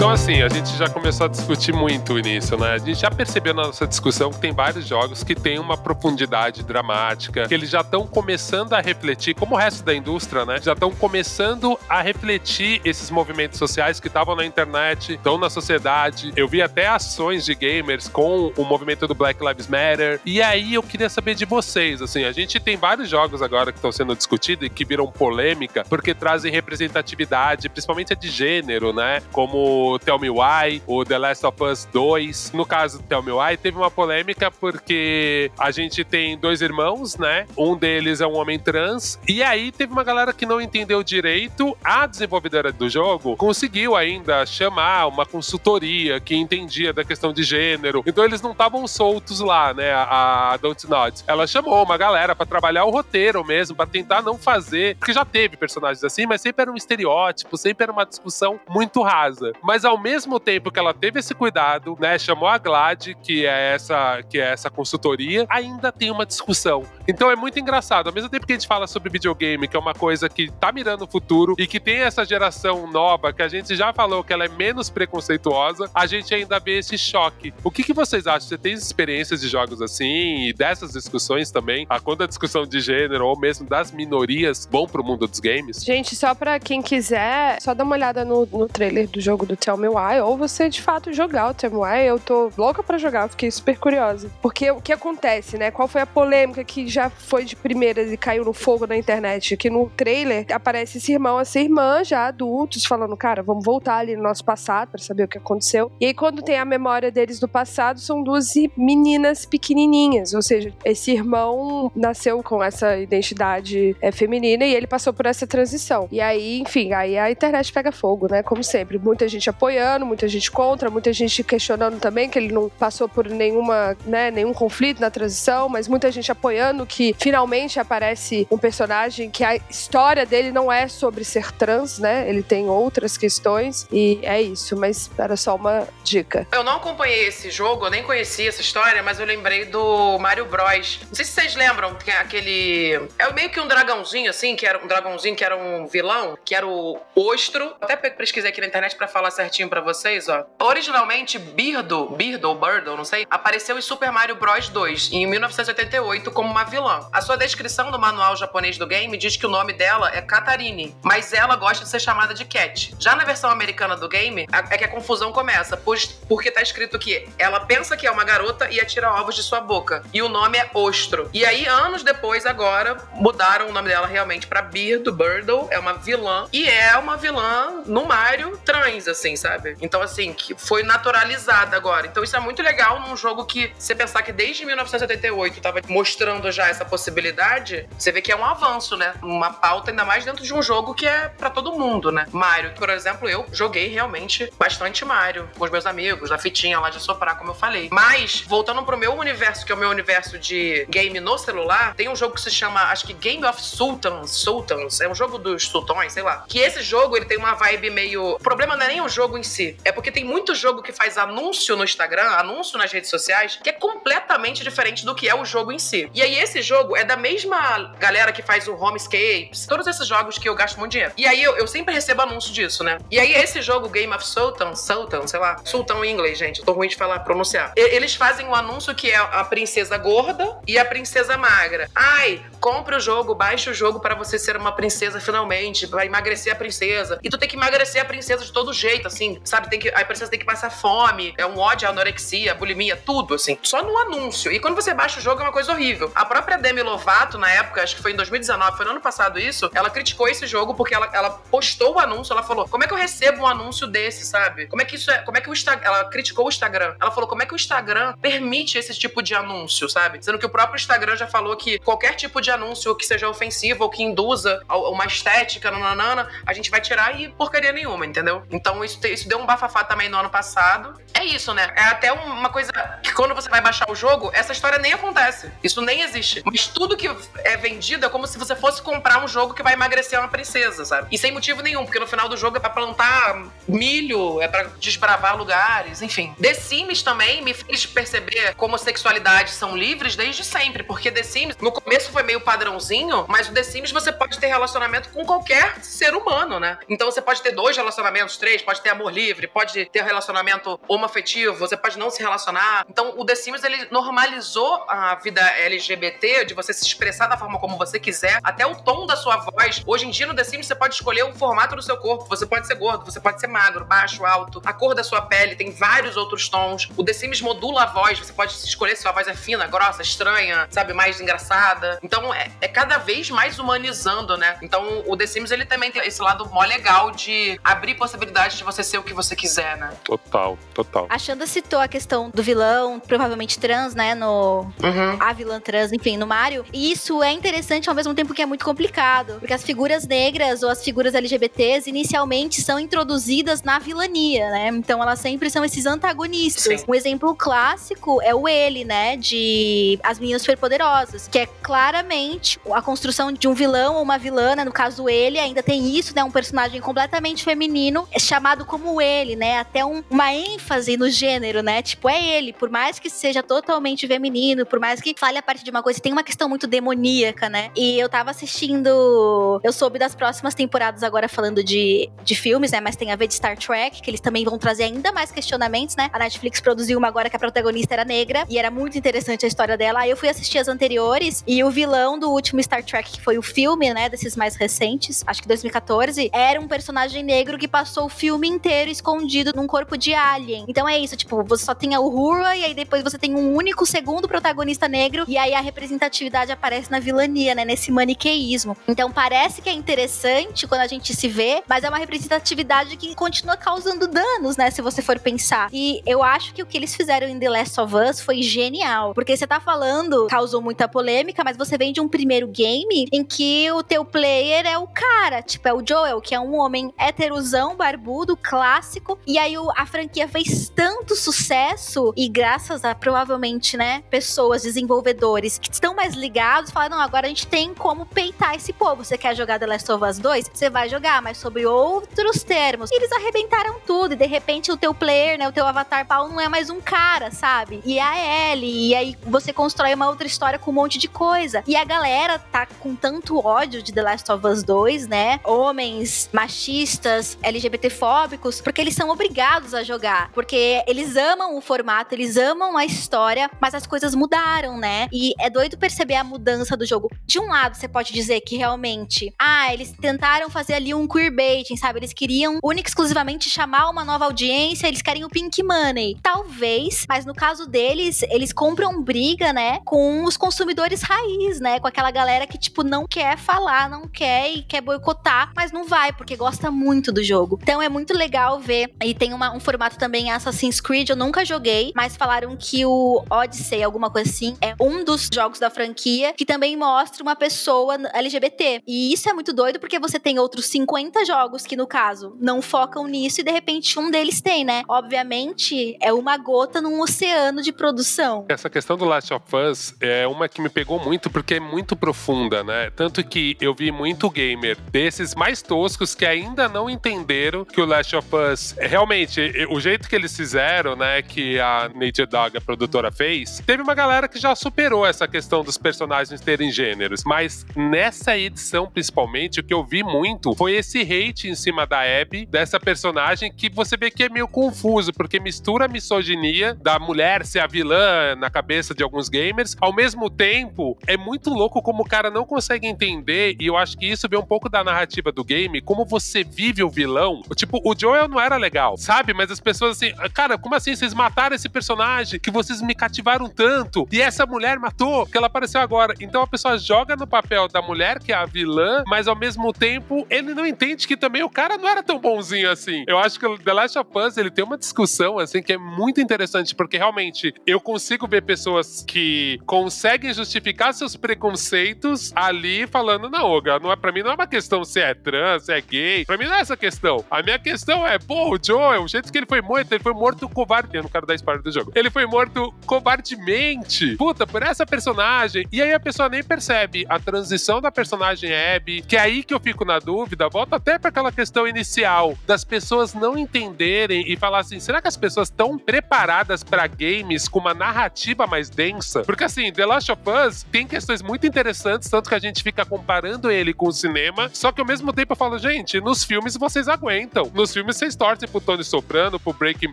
Então, assim, a gente já começou a discutir muito nisso, né? A gente já percebeu na nossa discussão que tem vários jogos que têm uma profundidade dramática, que eles já estão começando a refletir, como o resto da indústria, né? Já estão começando a refletir esses movimentos sociais que estavam na internet, estão na sociedade. Eu vi até ações de gamers com o movimento do Black Lives Matter. E aí eu queria saber de vocês, assim, a gente tem vários jogos agora que estão sendo discutidos e que viram polêmica porque trazem representatividade, principalmente a de gênero, né? Como o Tell Me Why, o The Last of Us 2. No caso do Tell Me Why, teve uma polêmica porque a gente tem dois irmãos, né? Um deles é um homem trans. E aí teve uma galera que não entendeu direito. A desenvolvedora do jogo conseguiu ainda chamar uma consultoria que entendia da questão de gênero. Então eles não estavam soltos lá, né? A, a Don't Not. Ela chamou uma galera para trabalhar o roteiro mesmo, para tentar não fazer. Porque já teve personagens assim, mas sempre era um estereótipo, sempre era uma discussão muito rasa. Mas mas ao mesmo tempo que ela teve esse cuidado, né, chamou a Glad, que é essa, que é essa consultoria, ainda tem uma discussão. Então é muito engraçado. Ao mesmo tempo que a gente fala sobre videogame, que é uma coisa que tá mirando o futuro e que tem essa geração nova que a gente já falou que ela é menos preconceituosa, a gente ainda vê esse choque. O que, que vocês acham? Você tem experiências de jogos assim e dessas discussões também? A quando a discussão de gênero ou mesmo das minorias vão pro mundo dos games? Gente, só pra quem quiser, só dá uma olhada no, no trailer do jogo do Why, ou você de fato jogar o Why. Eu tô louca pra jogar, fiquei super curiosa. Porque o que acontece, né? Qual foi a polêmica que já foi de primeira e caiu no fogo na internet? Que no trailer aparece esse irmão, essa irmã, já adultos, falando, cara, vamos voltar ali no nosso passado para saber o que aconteceu. E aí, quando tem a memória deles do passado, são duas meninas pequenininhas. Ou seja, esse irmão nasceu com essa identidade é, feminina e ele passou por essa transição. E aí, enfim, aí a internet pega fogo, né? Como sempre. Muita gente apoiando, muita gente contra, muita gente questionando também que ele não passou por nenhuma, né, nenhum conflito na transição, mas muita gente apoiando que finalmente aparece um personagem que a história dele não é sobre ser trans, né? Ele tem outras questões e é isso, mas era só uma dica. Eu não acompanhei esse jogo, eu nem conhecia essa história, mas eu lembrei do Mario Bros. Não sei se vocês lembram que é aquele é meio que um dragãozinho assim, que era um dragãozinho que era um vilão, que era o Ostro. Até pesquisei aqui na internet para falar certinho para vocês, ó. Originalmente, Birdo, Birdo ou Birdo, não sei, apareceu em Super Mario Bros 2 em 1988 como uma vilã. A sua descrição no manual japonês do game diz que o nome dela é Katarine, mas ela gosta de ser chamada de Cat. Já na versão americana do game, é que a confusão começa, pois, porque tá escrito que ela pensa que é uma garota e atira ovos de sua boca. E o nome é Ostro. E aí, anos depois, agora, mudaram o nome dela realmente pra Birdo, Birdle, é uma vilã. E é uma vilã no Mario trans, assim, sabe? Então, assim, que foi naturalizada agora. Então, isso é muito legal num jogo que você pensar que desde 1988 tava mostrando já essa possibilidade, você vê que é um avanço, né? Uma pauta, ainda mais dentro de um jogo que é para todo mundo, né? Mario, por exemplo, eu joguei realmente bastante Mario com os meus amigos, na fitinha lá de soprar, como eu falei. Mas, voltando pro meu universo, que é o meu universo de game no celular, tem um jogo que se chama, acho que Game of Sultans, Sultans, é um jogo dos sultões, sei lá. Que esse jogo, ele tem uma vibe meio... O problema não é nem o jogo em si, é porque tem muito jogo que faz anúncio no Instagram, anúncio nas redes sociais, que é completamente diferente do que é o jogo em si. E aí esse jogo é da mesma galera que faz o Homescapes, todos esses jogos que eu gasto muito dinheiro. E aí eu, eu sempre recebo anúncio disso, né? E aí esse jogo, Game of Sultan, Sultan, sei lá, Sultão em inglês, gente, eu tô ruim de falar, pronunciar. E, eles fazem um anúncio que é a princesa gorda e a princesa magra. Ai, compre o jogo, baixe o jogo para você ser uma princesa finalmente, vai emagrecer a princesa. E tu tem que emagrecer a princesa de todo jeito, assim, sabe? Tem que, a princesa tem que passar fome, é um ódio, a anorexia, a bulimia, tudo, assim. Só um anúncio. E quando você baixa o jogo é uma coisa horrível. A própria Demi Lovato, na época, acho que foi em 2019, foi no ano passado isso, ela criticou esse jogo porque ela, ela postou o anúncio, ela falou: como é que eu recebo um anúncio desse, sabe? Como é que isso é. Como é que o Instagram. Ela criticou o Instagram. Ela falou: como é que o Instagram permite esse tipo de anúncio, sabe? Sendo que o próprio Instagram já falou que qualquer tipo de anúncio que seja ofensivo ou que induza uma estética, nanana, a gente vai tirar e porcaria nenhuma, entendeu? Então isso, isso deu um bafafá também no ano passado. É isso, né? É até uma coisa que quando você vai baixar o jogo, essa história nem acontece. Isso nem existe. Mas tudo que é vendido é como se você fosse comprar um jogo que vai emagrecer uma princesa, sabe? E sem motivo nenhum, porque no final do jogo é pra plantar milho, é pra desbravar lugares, enfim. The Sims também me fez perceber como sexualidades são livres desde sempre, porque The Sims, no começo foi meio padrãozinho, mas o The Sims você pode ter relacionamento com qualquer ser humano, né? Então você pode ter dois relacionamentos, três, pode ter amor livre, pode ter relacionamento homoafetivo, você pode não se relacionar. Então o The Sims ele normalizou a vida LGBT, de você se expressar da forma como você quiser, até o tom da sua voz. Hoje em dia no The Sims você pode escolher o formato do seu corpo, você pode ser gordo, você pode ser magro, baixo, alto, a cor da sua pele, tem vários outros tons. O The Sims modula a voz, você pode escolher se sua voz é fina, grossa, estranha, sabe, mais engraçada. Então é, é cada vez mais humanizando, né? Então o The Sims ele também tem esse lado mó legal de abrir possibilidades de você ser o que você quiser, né? Total, total. A Xanda citou a questão do vilão, provavelmente trans, né? No. Uhum. A vilã trans, enfim, no Mario. E isso é interessante ao mesmo tempo que é muito complicado. Porque as figuras negras ou as figuras LGBTs inicialmente são introduzidas na vilania, né? Então elas sempre são esses antagonistas. Sim. Um exemplo clássico é o ele, né? De As Meninas Superpoderosas, que é claramente a construção de um vilão ou uma vilã, né? no caso ele, ainda tem isso, né? Um personagem completamente feminino, é chamado como ele, né? Até um, uma ênfase no gênero, né? Tipo, é ele, por mais que seja totalmente feminino, por mais que fale a partir de uma coisa, tem uma questão muito demoníaca, né? E eu tava assistindo. Eu soube das próximas temporadas agora falando de, de filmes, né? Mas tem a ver de Star Trek, que eles também vão trazer ainda mais questionamentos, né? A Netflix produziu uma agora que a protagonista era negra e era muito interessante a história dela. Aí eu fui assistir as anteriores e o vilão do último Star Trek, que foi o filme, né? Desses mais recentes, acho que 2014, era um personagem negro que passou o filme inteiro escondido num corpo de alien. Então é isso, tipo, você só tem a Uhura e aí depois você tem um único segundo protagonista negro e aí a representatividade aparece na vilania, né? Nesse maniqueísmo. Então parece que é interessante quando a gente se vê, mas é uma representatividade que continua causando danos, né? Se você for pensar. E eu acho que o que eles fizeram em The Last of Us foi genial. Porque você tá falando, causou muita polêmica, mas você vem de um primeiro game em que o teu player é o cara, tipo, é o Joel, que é um homem heterosão, barbudo, clássico. E aí o, a franquia fez tanto sucesso e graças a provavelmente, né, pessoas, desenvolvedores que estão mais ligados, falaram, não, agora a gente tem como peitar esse povo. Você quer jogar The Last of Us 2? Você vai jogar, mas sobre outros termos. E eles arrebentaram tudo e de repente o teu player, né, o teu avatar pau não é mais um cara, sabe? E a Ellie, e aí você constrói uma outra história com um monte de coisa. E a galera tá com tanto ódio de The Last of Us 2, né? Homens machistas, LGBTfóbicos, porque eles são obrigados a jogar. Porque eles amam o formato, eles amam a história, mas as coisas mudaram, né? E é doido perceber a mudança do jogo. De um lado, você pode dizer que realmente, ah, eles tentaram fazer ali um queerbaiting, sabe? Eles queriam única e exclusivamente chamar uma nova audiência, eles querem o pink money. Talvez, mas no caso deles, eles compram briga, né, com os consumidores raiz, né? Com aquela galera que, tipo, não quer falar, não quer e quer boicotar, mas não vai, porque gosta muito do jogo. Então é muito legal ver. E tem uma, um formato também Assassin's Creed, eu nunca joguei, mas falaram que o Odyssey, alguma coisa assim, é um dos jogos da franquia que também mostra uma pessoa LGBT. E isso é muito doido porque você tem outros 50 jogos que, no caso, não focam nisso e de repente um deles tem, né? Obviamente, é uma gota num oceano de produção. Essa questão do Last of Us é uma que me pegou muito porque é muito profunda, né? Tanto que eu vi muito gamer desses mais toscos que ainda não entenderam que o Last of Us realmente o jeito que eles fizeram, né, que a Nature Dog, a produtora fez, teve uma galera que já superou essa questão dos personagens terem gêneros, mas nessa edição principalmente o que eu vi muito foi esse hate em cima da Abby, dessa personagem que você vê que é meio confuso, porque mistura a misoginia da mulher ser a vilã na cabeça de alguns gamers, ao mesmo tempo é muito louco como o cara não consegue entender, e eu acho que isso vem um pouco da narrativa do game, como você vive o vilão. Tipo, o Joel não era legal, sabe? Mas as pessoas assim, cara, como assim? Vocês mataram esse personagem que vocês me cativaram tanto. E essa mulher matou, que ela apareceu agora. Então a pessoa joga no papel da mulher, que é a vilã, mas ao mesmo tempo ele não entende que também o cara não era tão bonzinho assim. Eu acho que o The Last of Us ele tem uma discussão assim que é muito interessante, porque realmente eu consigo ver pessoas que conseguem justificar seus preconceitos ali falando, não, Olga, não é, pra mim não é uma questão se é trans, se é gay. Pra mim não é essa questão. A minha questão é, pô, o Joel, o jeito que ele foi morto, ele foi morto covarde. Eu não quero dar spoiler do jogo. Ele foi morto covardemente. Puta, por essa personagem. E aí a pessoa nem percebe a transição da personagem Abby, que é aí que eu fico na dúvida. Volta até para aquela questão inicial das pessoas não entenderem e falar assim: será que as pessoas estão preparadas para games com uma narrativa mais densa? Porque assim, The Last of Us tem questões muito interessantes, tanto que a gente fica comparando ele com o cinema. Só que ao mesmo tempo eu falo, gente, nos filmes vocês aguentam. Nos filmes vocês torcem pro Tony Soprano, pro Breaking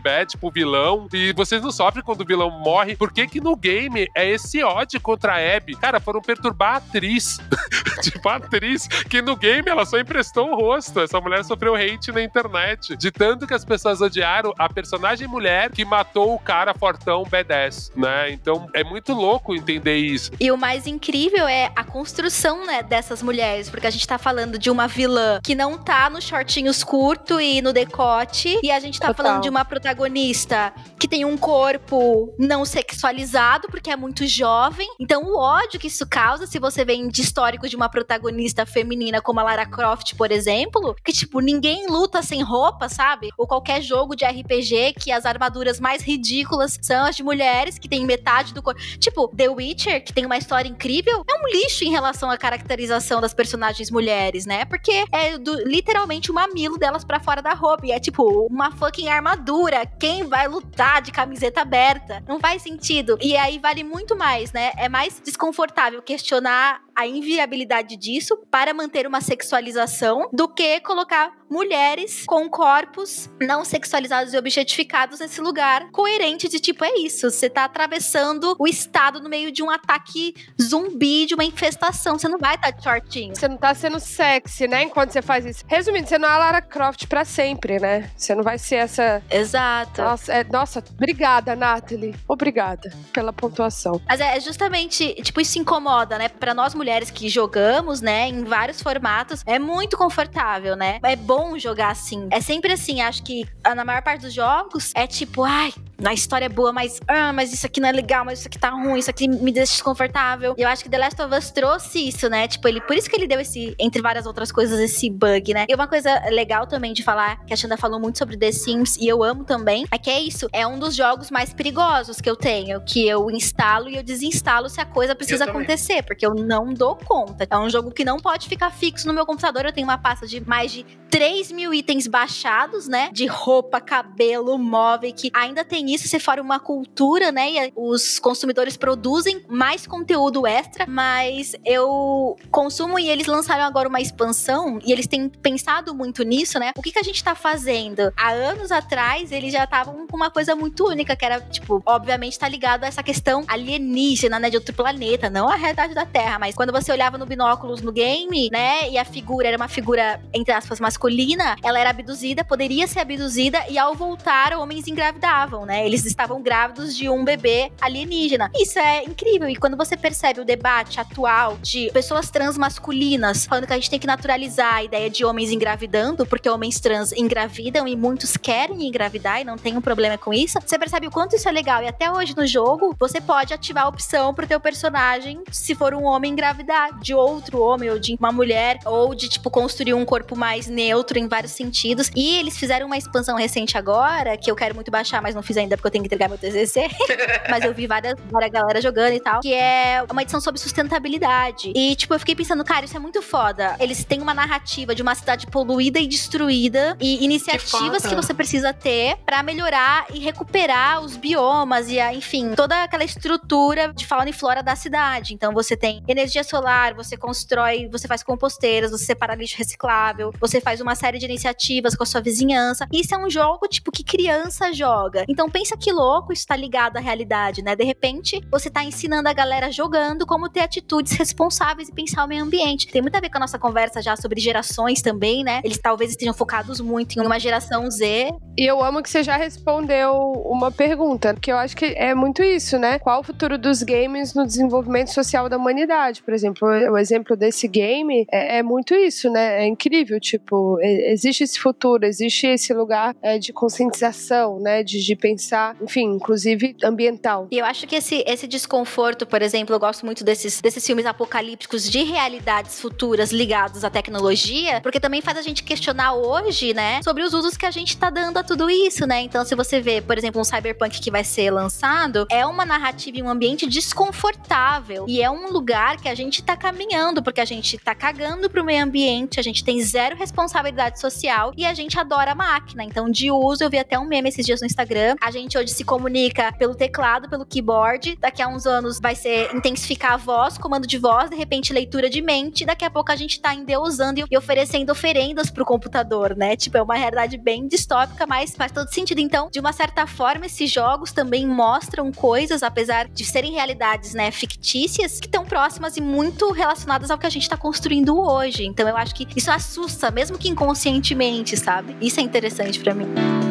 Bad, pro vilão. E vocês não sofrem quando o vilão morre. Por que que no game é esse ódio contra a Abby? Cara, foram perturbar a atriz. tipo, a atriz, que no game ela só emprestou o rosto. Essa mulher sofreu hate na internet. De tanto que as pessoas odiaram a personagem mulher que matou o cara fortão B10, né? Então é muito louco entender isso. E o mais incrível é a construção, né, dessas mulheres, porque a gente tá falando de uma vilã que não tá nos shortinhos curto e no decote, e a gente tá Total. falando de uma protagonista que tem um corpo não sexualizado, porque é muito jovem. Então o ódio que isso causa, se você vem de histórico de uma protagonista feminina como a Lara Croft, por exemplo, que tipo, ninguém luta sem roupa, sabe? Ou qualquer jogo de RPG que as armaduras mais ridículas são as de mulheres, que tem metade do corpo. Tipo, The Witcher, que tem uma história incrível, é um lixo em relação à caracterização das personagens mulheres, né? Porque é do- literalmente o mamilo delas pra fora da roupa. E é tipo uma fucking armadura. Quem vai lutar de camiseta aberta? Não faz sentido. E aí vale muito mais, né? É mais desconfortável questionar a inviabilidade disso para manter uma sexualização do que colocar mulheres com corpos não sexualizados e objetificados nesse lugar coerente de tipo, é isso, você tá atravessando o estado no meio de um ataque zumbi, de uma infestação, você não vai estar de shortinho. Você não tá sendo sexy, né? Enquanto você faz isso. Resumindo, você não é a Lara Croft pra sempre, né? Você não vai ser essa. Exato. Nossa, é- nossa obrigada, Nathalie. Obrigada pela pontuação. Mas é justamente, tipo, isso incomoda, né? Pra nós mulheres que jogamos, né, em vários formatos, é muito confortável, né? É bom jogar assim. É sempre assim, acho que ah, na maior parte dos jogos é tipo, ai, a história é boa, mas, ah, mas isso aqui não é legal, mas isso aqui tá ruim, isso aqui me deixa desconfortável. E eu acho que The Last of Us trouxe isso, né? Tipo, ele, por isso que ele deu esse, entre várias outras coisas, esse bug, né? E uma coisa legal também de falar, que a Xanda falou muito sobre The Sims, e eu amo também, é que é isso, é um dos jogos mais perigosos que eu tenho, que eu instalo e eu desinstalo se a coisa precisa acontecer, porque eu não dou conta. É um jogo que não pode ficar fixo no meu computador, eu tenho uma pasta de mais de 3 mil itens baixados, né? De roupa, cabelo, móvel, que ainda tem isso, se for uma cultura, né? E os consumidores produzem mais conteúdo extra, mas eu consumo e eles lançaram agora uma expansão e eles têm pensado muito nisso, né? O que, que a gente tá fazendo? Há anos atrás, eles já estavam com uma coisa muito única, que era, tipo, obviamente tá ligado a essa questão alienígena, né? De outro planeta, não a realidade da Terra, mas quando você olhava no binóculos no game, né? E a figura era uma figura, entre aspas, masculina, ela era abduzida, poderia ser abduzida, e ao voltar, homens engravidavam, né? Eles estavam grávidos de um bebê alienígena. Isso é incrível. E quando você percebe o debate atual de pessoas trans masculinas falando que a gente tem que naturalizar a ideia de homens engravidando, porque homens trans engravidam e muitos querem engravidar e não tem um problema com isso, você percebe o quanto isso é legal. E até hoje no jogo, você pode ativar a opção pro teu personagem, se for um homem engravidar, de outro homem ou de uma mulher, ou de, tipo, construir um corpo mais neutro em vários sentidos. E eles fizeram uma expansão recente agora, que eu quero muito baixar, mas não fiz ainda porque eu tenho que entregar meu TCC. mas eu vi várias, várias galera jogando e tal, que é uma edição sobre sustentabilidade. E, tipo, eu fiquei pensando, cara, isso é muito foda. Eles têm uma narrativa de uma cidade poluída e destruída e iniciativas que, foda. você precisa ter pra melhorar e recuperar os biomas e, a, enfim, toda aquela estrutura de fauna e flora da cidade. Então, você tem energia solar, você constrói, você faz composteiras, você separa lixo reciclável, você faz uma série de iniciativas com a sua vizinhança. Isso é um jogo, tipo, que criança joga. Então, pensa que louco isso tá ligado à realidade, né? De repente, você tá ensinando a galera jogando como ter atitudes responsáveis e pensar o meio ambiente. Tem muito a ver com a nossa conversa já sobre gerações também, né? Eles talvez estejam focados muito em uma geração Z. E eu amo que você já respondeu uma pergunta, que eu acho que é muito isso, né? Qual o futuro dos games no desenvolvimento social da humanidade? Por exemplo, o exemplo desse game é, é muito isso, né? É incrível, tipo, existe esse futuro, existe esse lugar é, de conscientização, né? De, de pensar, enfim, inclusive ambiental. E eu acho que esse, esse desconforto, por exemplo, eu gosto muito desses, desses filmes apocalípticos de realidades futuras ligados à tecnologia, porque também faz a gente questionar hoje, né, sobre os usos que a gente tá dando a tudo isso, né? Então, se você vê, por exemplo, um cyberpunk que vai ser lançado, é uma narrativa em um ambiente desconfortável e é um lugar que a gente tá caminhando, porque a gente tá cagando pro meio ambiente, a gente tem zero responsabilidade social e a gente adora a máquina. Então, de uso, eu vi até um meme esses dias no Instagram. A gente hoje se comunica pelo teclado, pelo keyboard. Daqui a uns anos vai ser intensificar a voz, comando de voz, de repente leitura de mente. Daqui a pouco a gente tá endeusando e oferecendo oferendas pro computador, né? Tipo, é uma realidade bem distópica, mas faz todo sentido. Então, de uma certa forma, esses jogos também mostram coisas, apesar de serem realidades, né, fictícias, que estão próximas e muito relacionadas ao que a gente tá construindo hoje. Então, eu acho que isso assusta, mesmo que inconscientemente, sabe? Isso é interessante para mim.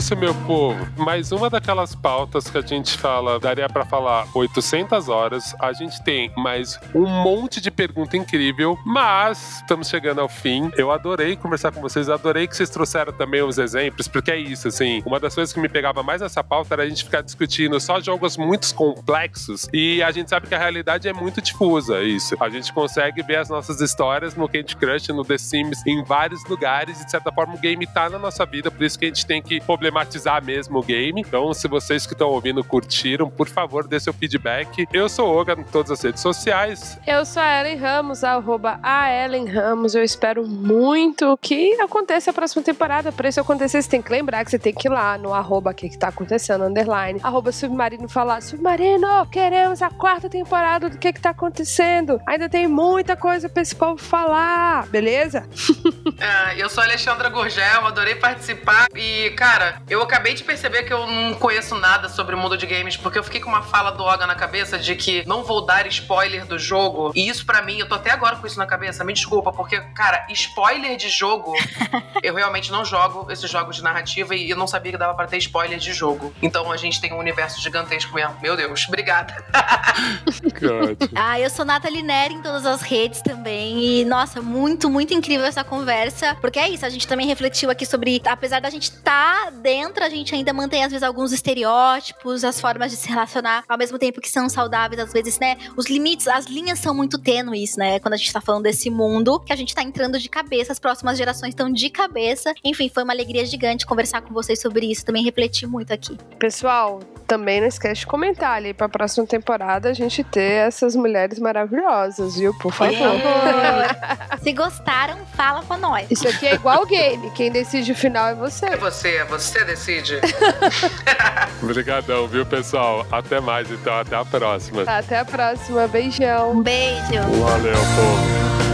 Isso, meu povo. Mais uma daquelas pautas que a gente fala, daria para falar 800 horas. A gente tem mais um monte de pergunta incrível, mas estamos chegando ao fim. Eu adorei conversar com vocês, adorei que vocês trouxeram também os exemplos, porque é isso, assim, uma das coisas que me pegava mais nessa pauta era a gente ficar discutindo só jogos muito complexos e a gente sabe que a realidade é muito difusa, isso. A gente consegue ver as nossas histórias no Candy Crush, no The Sims, em vários lugares e de certa forma o game tá na nossa vida, por isso que a gente tem que problematizar mesmo o game. Então, se vocês que estão ouvindo curtiram, por favor, dê seu feedback. Eu sou o Oga em todas as redes sociais. Eu sou a Ellen Ramos, arroba a Ellen Ramos. Eu espero muito que aconteça a próxima temporada. Para isso acontecer, você tem que lembrar que você tem que ir lá no arroba que, que tá acontecendo, underline, arroba Submarino falar, Submarino, queremos a quarta temporada do que que tá acontecendo. Ainda tem muita coisa pra esse povo falar, beleza? é, eu sou a Alexandra Gurgel, adorei participar e, Cara, eu acabei de perceber que eu não conheço nada sobre o mundo de games, porque eu fiquei com uma fala do Oga na cabeça de que não vou dar spoiler do jogo. E isso para mim, eu tô até agora com isso na cabeça. Me desculpa, porque, cara, spoiler de jogo, eu realmente não jogo esses jogos de narrativa e eu não sabia que dava para ter spoiler de jogo. Então a gente tem um universo gigantesco mesmo. Meu Deus, obrigada. ah, eu sou Nathalie Neri em todas as redes também. E, nossa, muito, muito incrível essa conversa. Porque é isso, a gente também refletiu aqui sobre, apesar da gente estar tá dentro a gente ainda mantém, às vezes, alguns estereótipos, as formas de se relacionar, ao mesmo tempo que são saudáveis, às vezes, né? Os limites, as linhas são muito tênues, né? Quando a gente tá falando desse mundo, que a gente tá entrando de cabeça, as próximas gerações estão de cabeça. Enfim, foi uma alegria gigante conversar com vocês sobre isso, também refletir muito aqui. Pessoal, também não esquece de comentar ali pra próxima temporada a gente ter essas mulheres maravilhosas, viu? Por favor. Se gostaram, fala com nós. Isso aqui é igual game. Quem decide o final é você. É você, é você decide. Obrigadão, viu, pessoal? Até mais, então. Até a próxima. Até a próxima. Beijão. Um beijo. Valeu, povo.